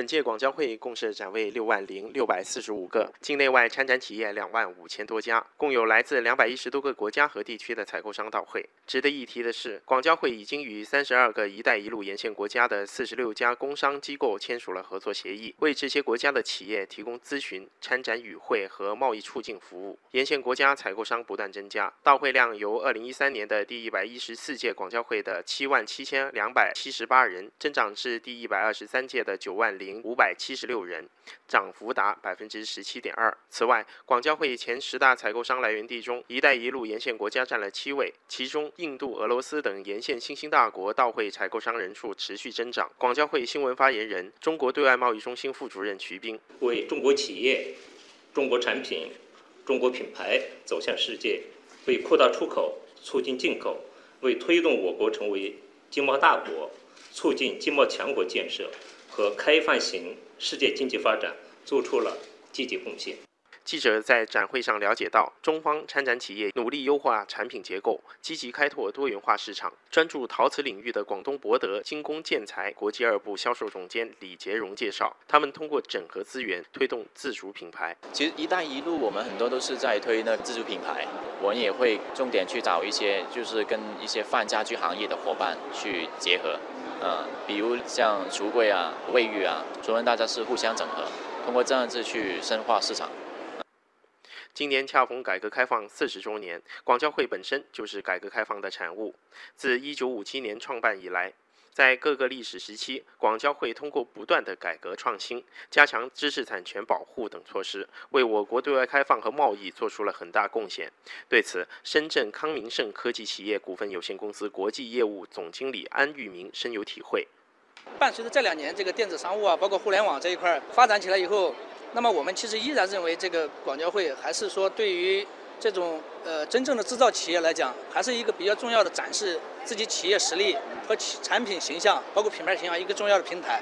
本届广交会共设展位六万零六百四十五个，境内外参展企业两万五千多家，共有来自两百一十多个国家和地区的采购商到会。值得一提的是，广交会已经与三十二个“一带一路”沿线国家的四十六家工商机构签署了合作协议，为这些国家的企业提供咨询、参展与会和贸易促进服务。沿线国家采购商不断增加，到会量由二零一三年的第一百一十四届广交会的七万七千两百七十八人，增长至第一百二十三届的九万零五百七十六人，涨幅达百分之十七点二。此外，广交会前十大采购商来源地中，“一带一路”沿线国家占了七位，其中印度、俄罗斯等沿线新兴大国到会采购商人数持续增长。广交会新闻发言人、中国对外贸易中心副主任徐斌为中国企业、中国产品、中国品牌走向世界，为扩大出口、促进进口，为推动我国成为经贸大国、促进经贸强国建设。和开放型世界经济发展做出了积极贡献。记者在展会上了解到，中方参展企业努力优化产品结构，积极开拓多元化市场。专注陶瓷领域的广东博德精工建材国际二部销售总监李杰荣介绍，他们通过整合资源，推动自主品牌。其实“一带一路”我们很多都是在推那自主品牌，我们也会重点去找一些，就是跟一些泛家居行业的伙伴去结合。呃，比如像橱柜啊、卫浴啊，所以大家是互相整合，通过这样子去深化市场。今年恰逢改革开放四十周年，广交会本身就是改革开放的产物。自一九五七年创办以来，在各个历史时期，广交会通过不断的改革创新、加强知识产权保护等措施，为我国对外开放和贸易做出了很大贡献。对此，深圳康明盛科技企业股份有限公司国际业务总经理安玉明深有体会。伴随着这两年这个电子商务啊，包括互联网这一块发展起来以后，那么我们其实依然认为这个广交会还是说对于这种呃真正的制造企业来讲，还是一个比较重要的展示自己企业实力和企产品形象，包括品牌形象一个重要的平台。